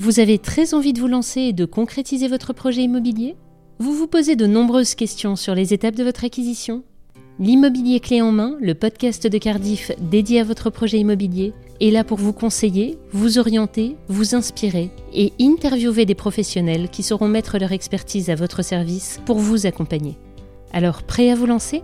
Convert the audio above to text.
Vous avez très envie de vous lancer et de concrétiser votre projet immobilier Vous vous posez de nombreuses questions sur les étapes de votre acquisition L'immobilier clé en main, le podcast de Cardiff dédié à votre projet immobilier, est là pour vous conseiller, vous orienter, vous inspirer et interviewer des professionnels qui sauront mettre leur expertise à votre service pour vous accompagner. Alors, prêt à vous lancer?